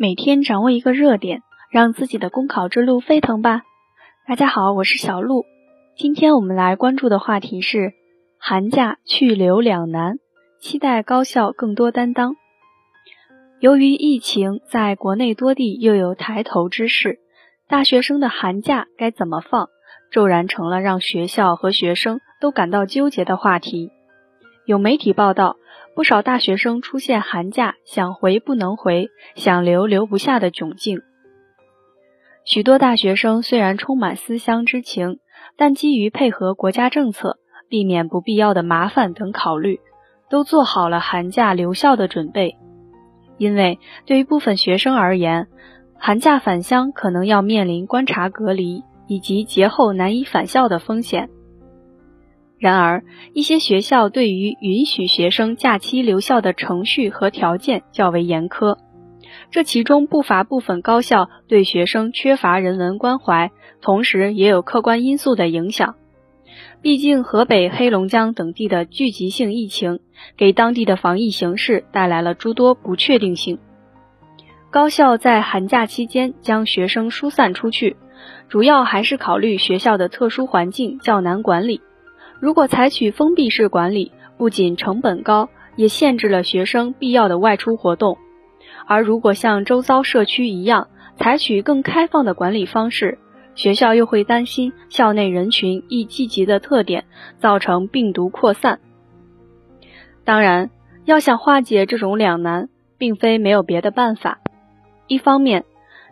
每天掌握一个热点，让自己的公考之路沸腾吧！大家好，我是小鹿。今天我们来关注的话题是寒假去留两难，期待高校更多担当。由于疫情在国内多地又有抬头之势，大学生的寒假该怎么放，骤然成了让学校和学生都感到纠结的话题。有媒体报道。不少大学生出现寒假想回不能回、想留留不下的窘境。许多大学生虽然充满思乡之情，但基于配合国家政策、避免不必要的麻烦等考虑，都做好了寒假留校的准备。因为对于部分学生而言，寒假返乡可能要面临观察隔离以及节后难以返校的风险。然而，一些学校对于允许学生假期留校的程序和条件较为严苛，这其中不乏部分高校对学生缺乏人文关怀，同时也有客观因素的影响。毕竟，河北、黑龙江等地的聚集性疫情给当地的防疫形势带来了诸多不确定性。高校在寒假期间将学生疏散出去，主要还是考虑学校的特殊环境较难管理。如果采取封闭式管理，不仅成本高，也限制了学生必要的外出活动；而如果像周遭社区一样，采取更开放的管理方式，学校又会担心校内人群易聚集的特点，造成病毒扩散。当然，要想化解这种两难，并非没有别的办法。一方面，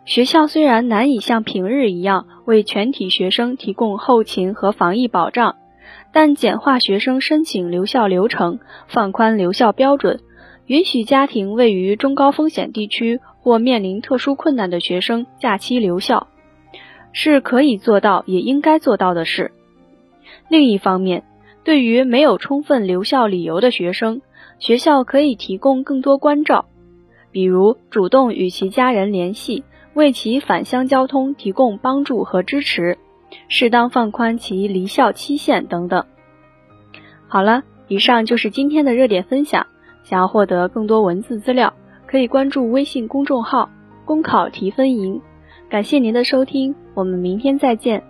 学校虽然难以像平日一样为全体学生提供后勤和防疫保障，但简化学生申请留校流程，放宽留校标准，允许家庭位于中高风险地区或面临特殊困难的学生假期留校，是可以做到也应该做到的事。另一方面，对于没有充分留校理由的学生，学校可以提供更多关照，比如主动与其家人联系，为其返乡交通提供帮助和支持。适当放宽其离校期限等等。好了，以上就是今天的热点分享。想要获得更多文字资料，可以关注微信公众号“公考提分营”。感谢您的收听，我们明天再见。